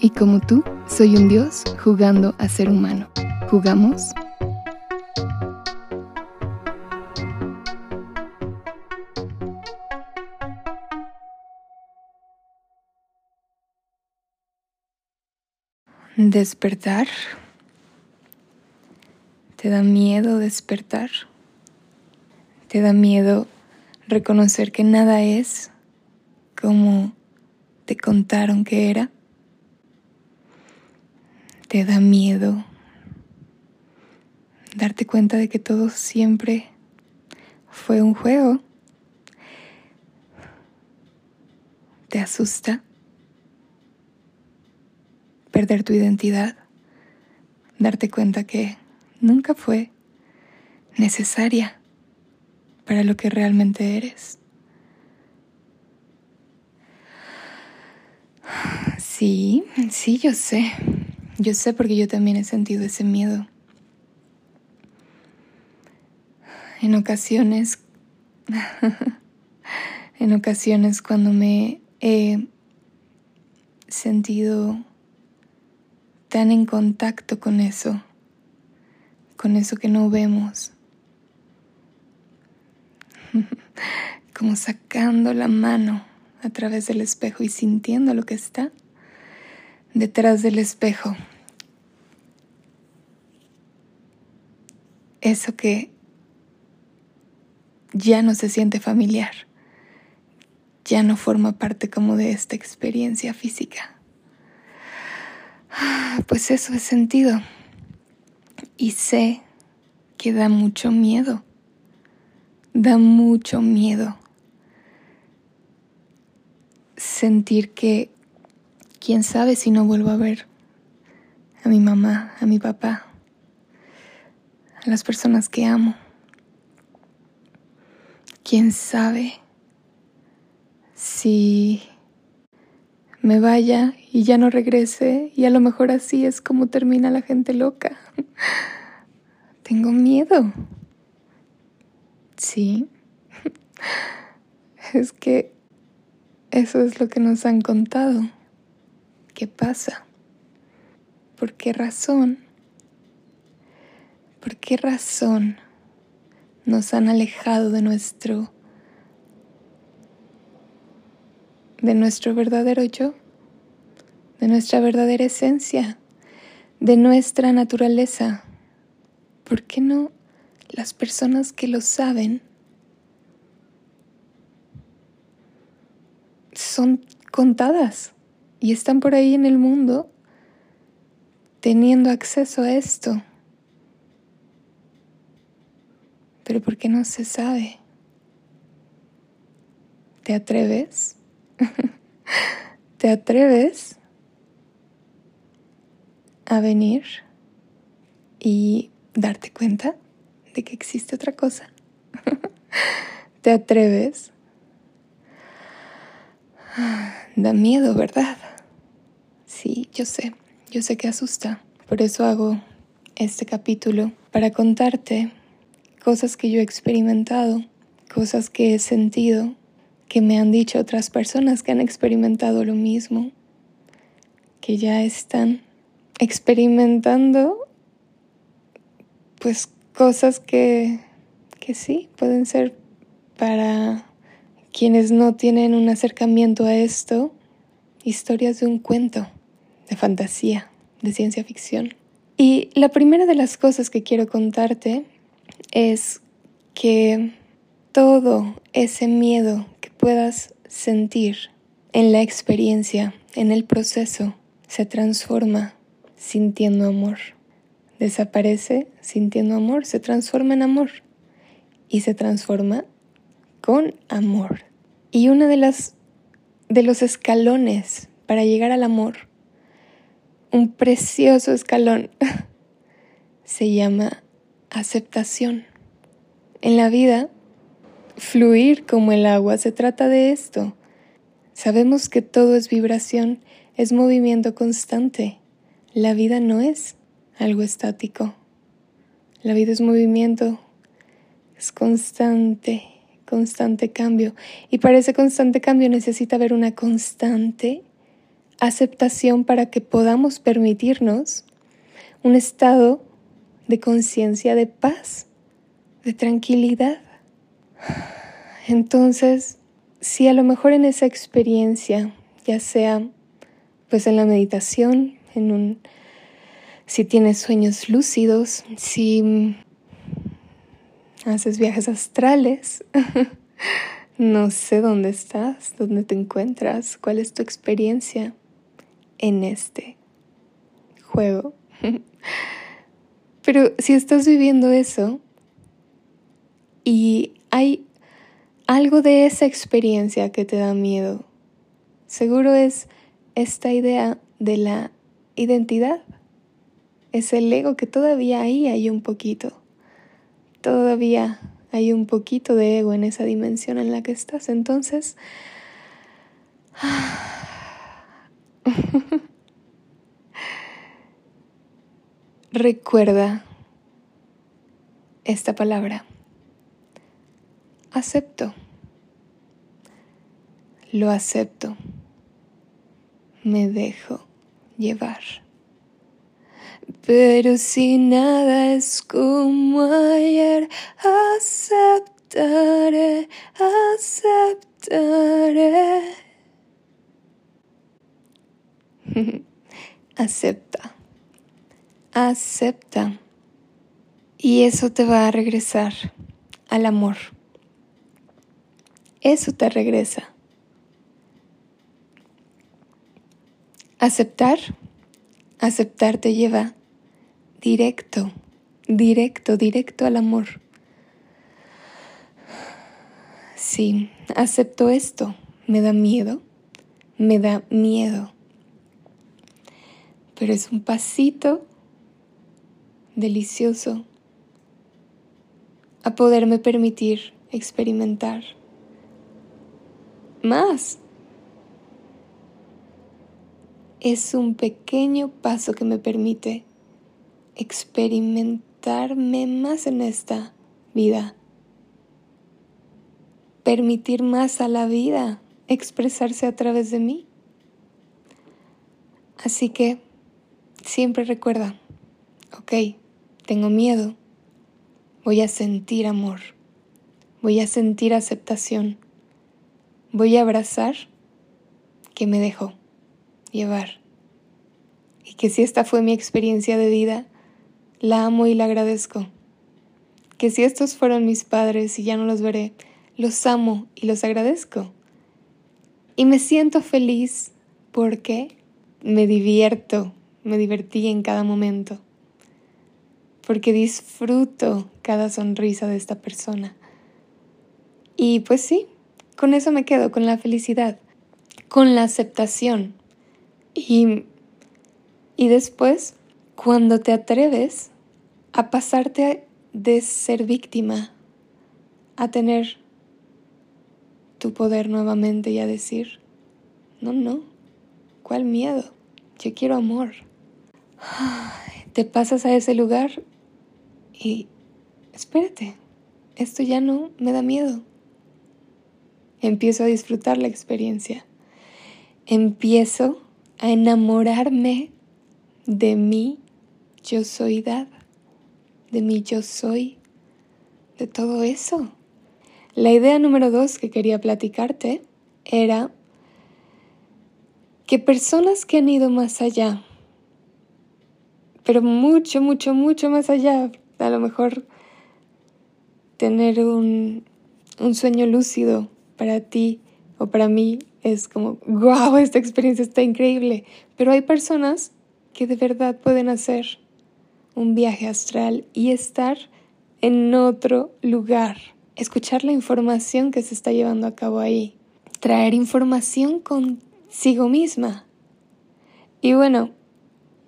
y como tú, soy un dios jugando a ser humano. ¿Jugamos? Despertar. ¿Te da miedo despertar? ¿Te da miedo reconocer que nada es como te contaron que era? Te da miedo darte cuenta de que todo siempre fue un juego. ¿Te asusta perder tu identidad? Darte cuenta que nunca fue necesaria para lo que realmente eres. Sí, sí, yo sé. Yo sé porque yo también he sentido ese miedo. En ocasiones, en ocasiones cuando me he sentido tan en contacto con eso, con eso que no vemos, como sacando la mano a través del espejo y sintiendo lo que está detrás del espejo. Eso que ya no se siente familiar, ya no forma parte como de esta experiencia física. Pues eso es sentido. Y sé que da mucho miedo. Da mucho miedo sentir que quién sabe si no vuelvo a ver a mi mamá, a mi papá, a las personas que amo. Quién sabe si me vaya y ya no regrese y a lo mejor así es como termina la gente loca. Tengo miedo. Sí. Es que eso es lo que nos han contado. ¿Qué pasa? ¿Por qué razón? ¿Por qué razón nos han alejado de nuestro de nuestro verdadero yo, de nuestra verdadera esencia, de nuestra naturaleza? ¿Por qué no las personas que lo saben son contadas? y están por ahí en el mundo teniendo acceso a esto. Pero ¿por qué no se sabe? ¿Te atreves? ¿Te atreves a venir y darte cuenta de que existe otra cosa? ¿Te atreves? Da miedo, ¿verdad? Sí, yo sé, yo sé que asusta. Por eso hago este capítulo, para contarte cosas que yo he experimentado, cosas que he sentido, que me han dicho otras personas que han experimentado lo mismo, que ya están experimentando pues cosas que, que sí pueden ser para quienes no tienen un acercamiento a esto, historias de un cuento de fantasía, de ciencia ficción. Y la primera de las cosas que quiero contarte es que todo ese miedo que puedas sentir en la experiencia, en el proceso, se transforma sintiendo amor. Desaparece sintiendo amor, se transforma en amor y se transforma con amor. Y uno de las de los escalones para llegar al amor un precioso escalón. Se llama aceptación. En la vida, fluir como el agua se trata de esto. Sabemos que todo es vibración, es movimiento constante. La vida no es algo estático. La vida es movimiento, es constante, constante cambio. Y para ese constante cambio necesita haber una constante aceptación para que podamos permitirnos un estado de conciencia de paz, de tranquilidad. Entonces, si a lo mejor en esa experiencia, ya sea pues en la meditación, en un si tienes sueños lúcidos, si haces viajes astrales, no sé dónde estás, dónde te encuentras, cuál es tu experiencia en este juego. Pero si estás viviendo eso y hay algo de esa experiencia que te da miedo, seguro es esta idea de la identidad. Es el ego que todavía ahí hay un poquito. Todavía hay un poquito de ego en esa dimensión en la que estás. Entonces, recuerda esta palabra. Acepto. Lo acepto. Me dejo llevar. Pero si nada es como ayer, aceptaré, aceptaré. Acepta, acepta. Y eso te va a regresar al amor. Eso te regresa. Aceptar, aceptar te lleva directo, directo, directo al amor. Sí, acepto esto. Me da miedo, me da miedo. Pero es un pasito delicioso a poderme permitir experimentar más. Es un pequeño paso que me permite experimentarme más en esta vida, permitir más a la vida expresarse a través de mí. Así que siempre recuerda, ok, tengo miedo, voy a sentir amor, voy a sentir aceptación, voy a abrazar que me dejó llevar. Y que si esta fue mi experiencia de vida, la amo y la agradezco. Que si estos fueron mis padres y ya no los veré, los amo y los agradezco. Y me siento feliz porque me divierto, me divertí en cada momento. Porque disfruto cada sonrisa de esta persona. Y pues sí, con eso me quedo, con la felicidad, con la aceptación. Y, y después cuando te atreves a pasarte de ser víctima a tener tu poder nuevamente y a decir, no, no, ¿cuál miedo? Yo quiero amor. Te pasas a ese lugar y espérate, esto ya no me da miedo. Empiezo a disfrutar la experiencia. Empiezo a enamorarme de mí yo soy dad, de mi yo soy, de todo eso. La idea número dos que quería platicarte era que personas que han ido más allá, pero mucho, mucho, mucho más allá, a lo mejor tener un, un sueño lúcido para ti o para mí es como, wow, esta experiencia está increíble, pero hay personas que de verdad pueden hacer un viaje astral y estar en otro lugar, escuchar la información que se está llevando a cabo ahí, traer información consigo misma. Y bueno,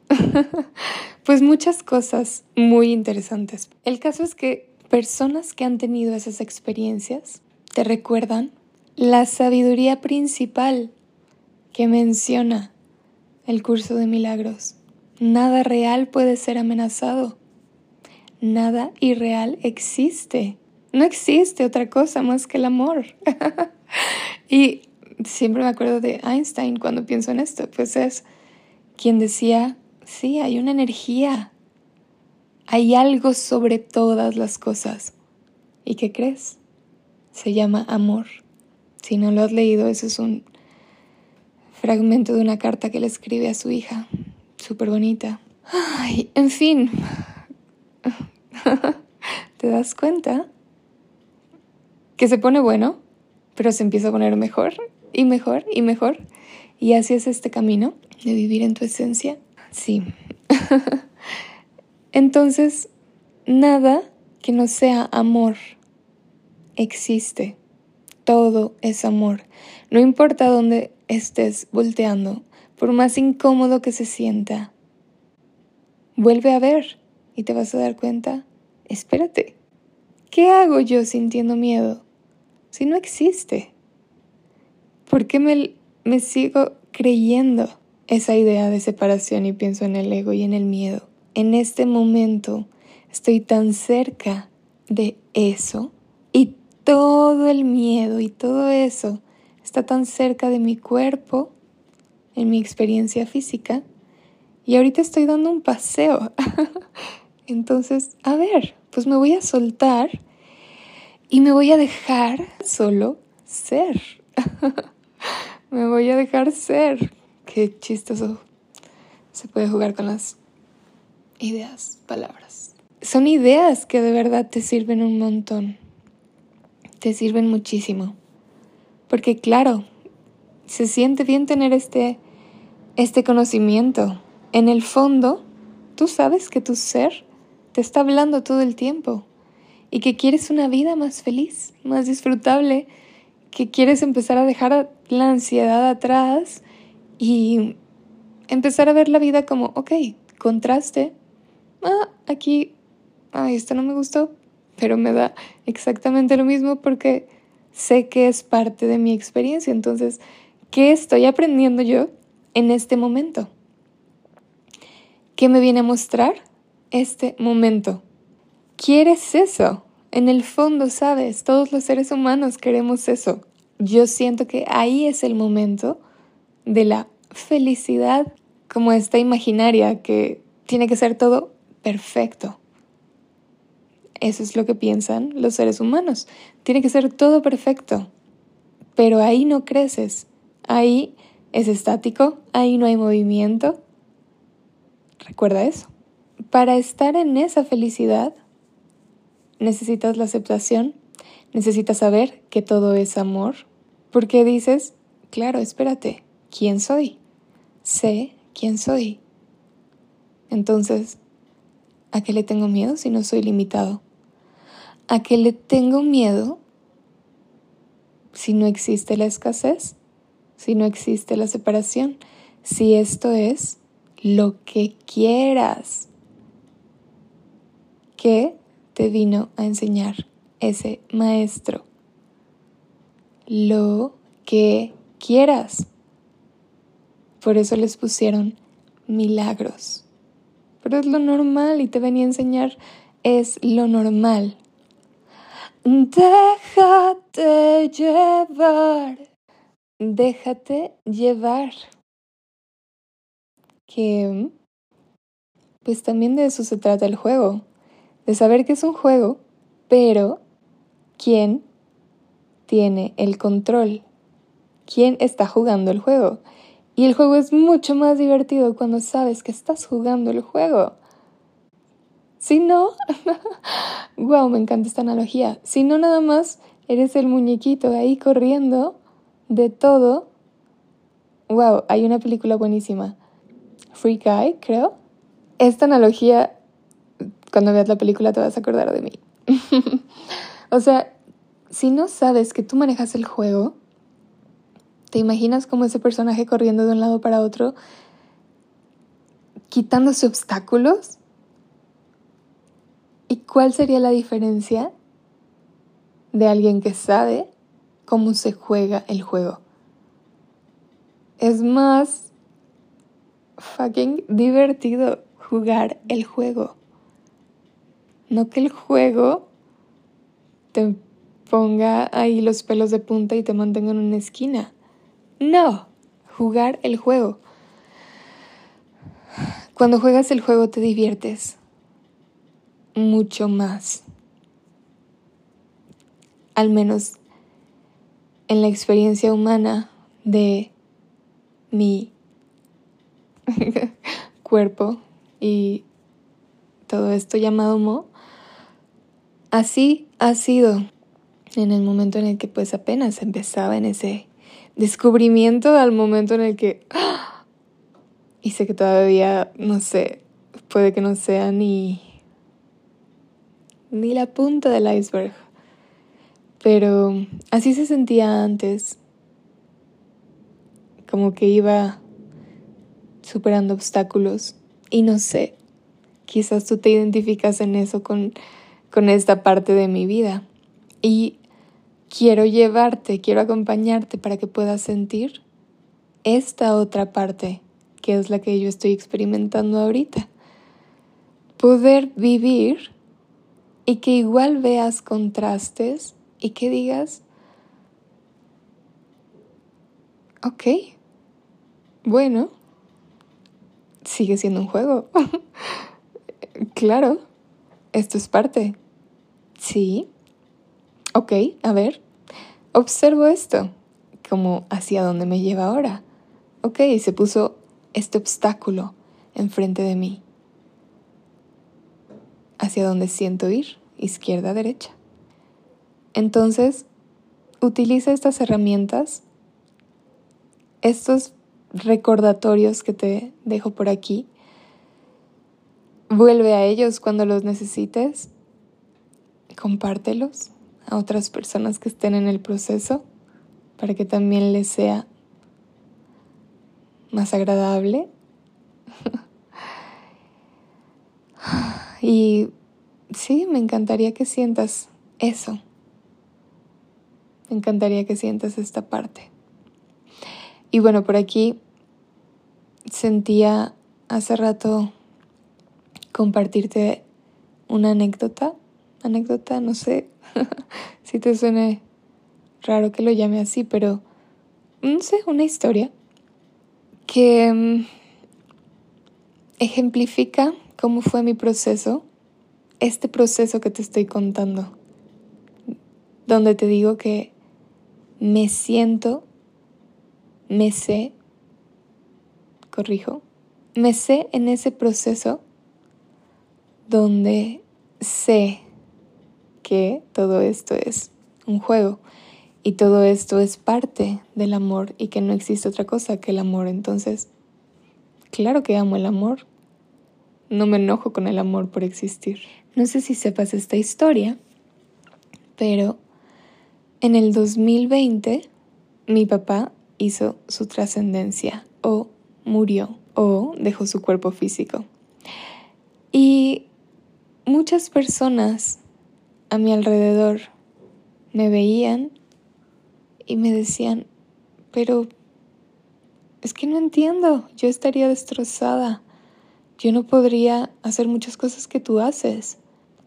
pues muchas cosas muy interesantes. El caso es que personas que han tenido esas experiencias te recuerdan la sabiduría principal que menciona el curso de milagros. Nada real puede ser amenazado. Nada irreal existe. No existe otra cosa más que el amor. y siempre me acuerdo de Einstein cuando pienso en esto, pues es quien decía, sí, hay una energía, hay algo sobre todas las cosas. ¿Y qué crees? Se llama amor. Si no lo has leído, eso es un fragmento de una carta que le escribe a su hija, súper bonita. Ay, en fin, ¿te das cuenta? Que se pone bueno, pero se empieza a poner mejor y mejor y mejor. Y así es este camino de vivir en tu esencia. Sí. Entonces, nada que no sea amor existe. Todo es amor. No importa dónde estés volteando, por más incómodo que se sienta. Vuelve a ver y te vas a dar cuenta, espérate, ¿qué hago yo sintiendo miedo si no existe? ¿Por qué me, me sigo creyendo esa idea de separación y pienso en el ego y en el miedo? En este momento estoy tan cerca de eso y todo el miedo y todo eso está tan cerca de mi cuerpo, en mi experiencia física, y ahorita estoy dando un paseo. Entonces, a ver, pues me voy a soltar y me voy a dejar solo ser. Me voy a dejar ser. Qué chistoso. Se puede jugar con las ideas, palabras. Son ideas que de verdad te sirven un montón. Te sirven muchísimo. Porque claro, se siente bien tener este, este conocimiento. En el fondo, tú sabes que tu ser te está hablando todo el tiempo y que quieres una vida más feliz, más disfrutable, que quieres empezar a dejar la ansiedad atrás y empezar a ver la vida como, ok, contraste. Ah, aquí, ay, esto no me gustó, pero me da exactamente lo mismo porque sé que es parte de mi experiencia. Entonces, ¿qué estoy aprendiendo yo en este momento? ¿Qué me viene a mostrar este momento? ¿Quieres eso? En el fondo, sabes, todos los seres humanos queremos eso. Yo siento que ahí es el momento de la felicidad como esta imaginaria que tiene que ser todo perfecto. Eso es lo que piensan los seres humanos. Tiene que ser todo perfecto. Pero ahí no creces. Ahí es estático, ahí no hay movimiento. Recuerda eso. Para estar en esa felicidad, necesitas la aceptación, necesitas saber que todo es amor, porque dices, claro, espérate, ¿quién soy? Sé quién soy. Entonces, ¿a qué le tengo miedo si no soy limitado? ¿A qué le tengo miedo si no existe la escasez? Si no existe la separación? Si esto es lo que quieras. ¿Qué te vino a enseñar ese maestro. Lo que quieras. Por eso les pusieron milagros. Pero es lo normal y te venía a enseñar es lo normal. Déjate llevar. Déjate llevar. Que pues también de eso se trata el juego de saber que es un juego, pero ¿quién tiene el control? ¿Quién está jugando el juego? Y el juego es mucho más divertido cuando sabes que estás jugando el juego. Si no, wow, me encanta esta analogía. Si no, nada más eres el muñequito ahí corriendo de todo. Wow, hay una película buenísima. Free Guy, creo. Esta analogía cuando veas la película te vas a acordar de mí. o sea, si no sabes que tú manejas el juego, te imaginas como ese personaje corriendo de un lado para otro, quitándose obstáculos. ¿Y cuál sería la diferencia de alguien que sabe cómo se juega el juego? Es más fucking divertido jugar el juego. No que el juego te ponga ahí los pelos de punta y te mantenga en una esquina. No, jugar el juego. Cuando juegas el juego te diviertes mucho más. Al menos en la experiencia humana de mi cuerpo y todo esto llamado Mo, así ha sido en el momento en el que pues apenas empezaba en ese descubrimiento al momento en el que ¡ah! y sé que todavía no sé puede que no sea ni ni la punta del iceberg. Pero así se sentía antes. Como que iba superando obstáculos. Y no sé quizás tú te identificas en eso con con esta parte de mi vida. Y quiero llevarte, quiero acompañarte para que puedas sentir esta otra parte, que es la que yo estoy experimentando ahorita. Poder vivir y que igual veas contrastes y que digas, ok, bueno, sigue siendo un juego. claro, esto es parte. Sí, ok, a ver, observo esto, como hacia dónde me lleva ahora. Ok, se puso este obstáculo enfrente de mí. ¿Hacia dónde siento ir? Izquierda, derecha. Entonces, utiliza estas herramientas, estos recordatorios que te dejo por aquí. Vuelve a ellos cuando los necesites. Compártelos a otras personas que estén en el proceso para que también les sea más agradable. y sí, me encantaría que sientas eso. Me encantaría que sientas esta parte. Y bueno, por aquí sentía hace rato compartirte una anécdota. Anécdota, no sé si te suene raro que lo llame así, pero no sé, una historia que mm, ejemplifica cómo fue mi proceso, este proceso que te estoy contando, donde te digo que me siento, me sé, corrijo, me sé en ese proceso donde sé que todo esto es un juego y todo esto es parte del amor y que no existe otra cosa que el amor. Entonces, claro que amo el amor. No me enojo con el amor por existir. No sé si sepas esta historia, pero en el 2020 mi papá hizo su trascendencia o murió o dejó su cuerpo físico. Y muchas personas a mi alrededor me veían y me decían, pero es que no entiendo, yo estaría destrozada, yo no podría hacer muchas cosas que tú haces.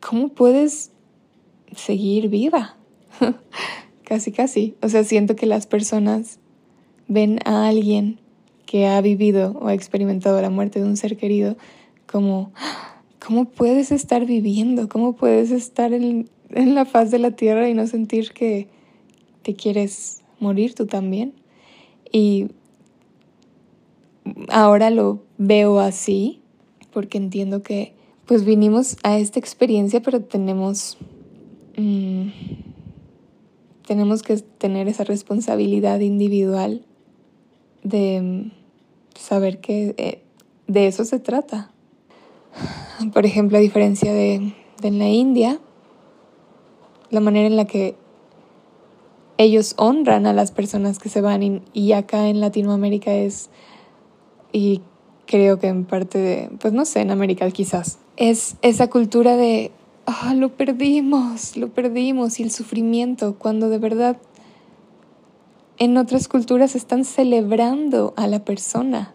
¿Cómo puedes seguir viva? casi, casi. O sea, siento que las personas ven a alguien que ha vivido o ha experimentado la muerte de un ser querido como, ¿cómo puedes estar viviendo? ¿Cómo puedes estar en, en la faz de la tierra y no sentir que te quieres morir tú también. Y ahora lo veo así porque entiendo que pues vinimos a esta experiencia pero tenemos mm, tenemos que tener esa responsabilidad individual de mm, saber que eh, de eso se trata. Por ejemplo, a diferencia de, de en la India, la manera en la que ellos honran a las personas que se van y, acá en Latinoamérica es y creo que en parte de, pues no sé, en América quizás, es esa cultura de, ah, lo perdimos, lo perdimos y el sufrimiento, cuando de verdad en otras culturas están celebrando a la persona.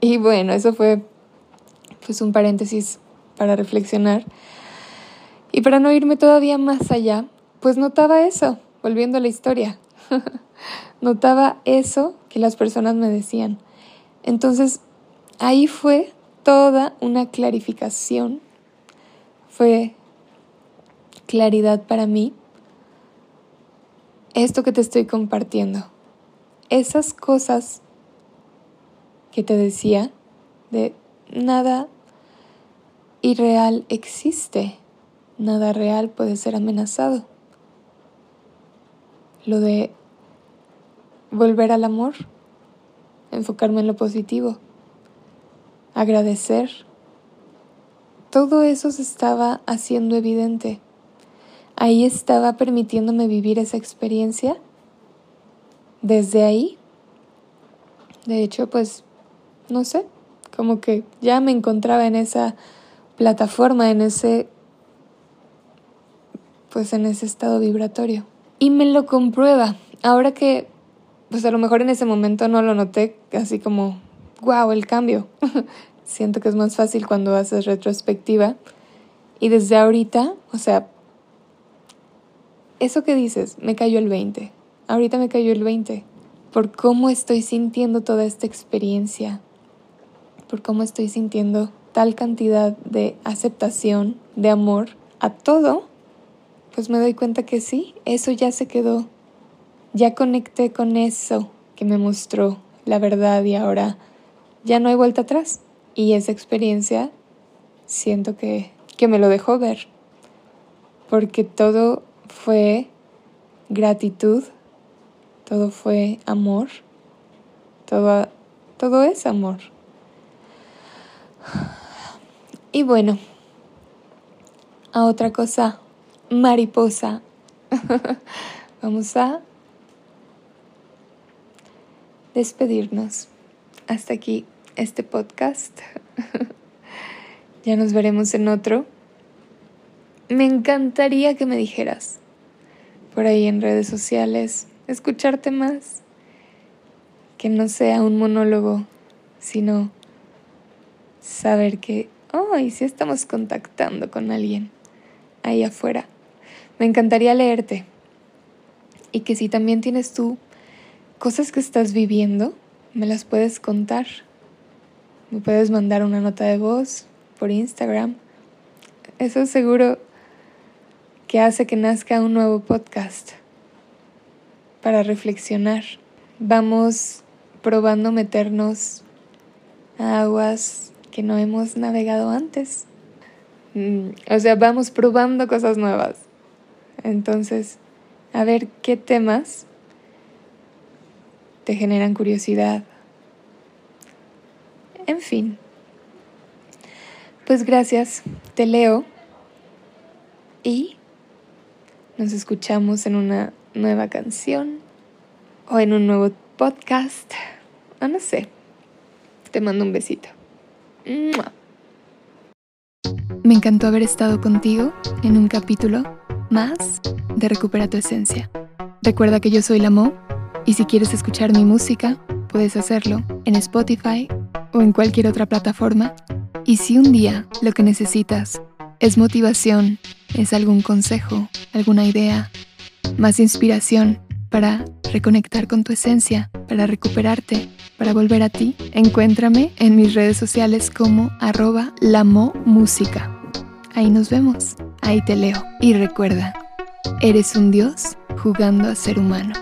Y bueno, eso fue pues un paréntesis para reflexionar. Y para no irme todavía más allá, pues notaba eso, volviendo a la historia. notaba eso que las personas me decían. Entonces, ahí fue toda una clarificación, fue claridad para mí esto que te estoy compartiendo. Esas cosas que te decía de nada irreal existe, nada real puede ser amenazado. Lo de volver al amor enfocarme en lo positivo, agradecer. Todo eso se estaba haciendo evidente. Ahí estaba permitiéndome vivir esa experiencia. Desde ahí, de hecho, pues, no sé, como que ya me encontraba en esa plataforma, en ese, pues en ese estado vibratorio. Y me lo comprueba. Ahora que pues a lo mejor en ese momento no lo noté así como, wow, el cambio. Siento que es más fácil cuando haces retrospectiva. Y desde ahorita, o sea, eso que dices, me cayó el 20. Ahorita me cayó el 20. Por cómo estoy sintiendo toda esta experiencia. Por cómo estoy sintiendo tal cantidad de aceptación, de amor a todo. Pues me doy cuenta que sí, eso ya se quedó ya conecté con eso que me mostró la verdad y ahora ya no hay vuelta atrás. Y esa experiencia siento que, que me lo dejó ver, porque todo fue gratitud, todo fue amor, todo, todo es amor. Y bueno, a otra cosa, mariposa. Vamos a despedirnos. Hasta aquí este podcast. ya nos veremos en otro. Me encantaría que me dijeras por ahí en redes sociales, escucharte más, que no sea un monólogo, sino saber que, oh, y si estamos contactando con alguien ahí afuera. Me encantaría leerte y que si también tienes tú cosas que estás viviendo, me las puedes contar. Me puedes mandar una nota de voz por Instagram. Eso seguro que hace que nazca un nuevo podcast para reflexionar. Vamos probando meternos a aguas que no hemos navegado antes. Mm, o sea, vamos probando cosas nuevas. Entonces, a ver qué temas te generan curiosidad. En fin. Pues gracias, te leo y nos escuchamos en una nueva canción o en un nuevo podcast. O no sé. Te mando un besito. Me encantó haber estado contigo en un capítulo más de Recupera tu Esencia. Recuerda que yo soy la Mo y si quieres escuchar mi música, puedes hacerlo en Spotify o en cualquier otra plataforma. Y si un día lo que necesitas es motivación, es algún consejo, alguna idea, más inspiración para reconectar con tu esencia, para recuperarte, para volver a ti, encuéntrame en mis redes sociales como arroba música. Ahí nos vemos, ahí te leo. Y recuerda, eres un dios jugando a ser humano.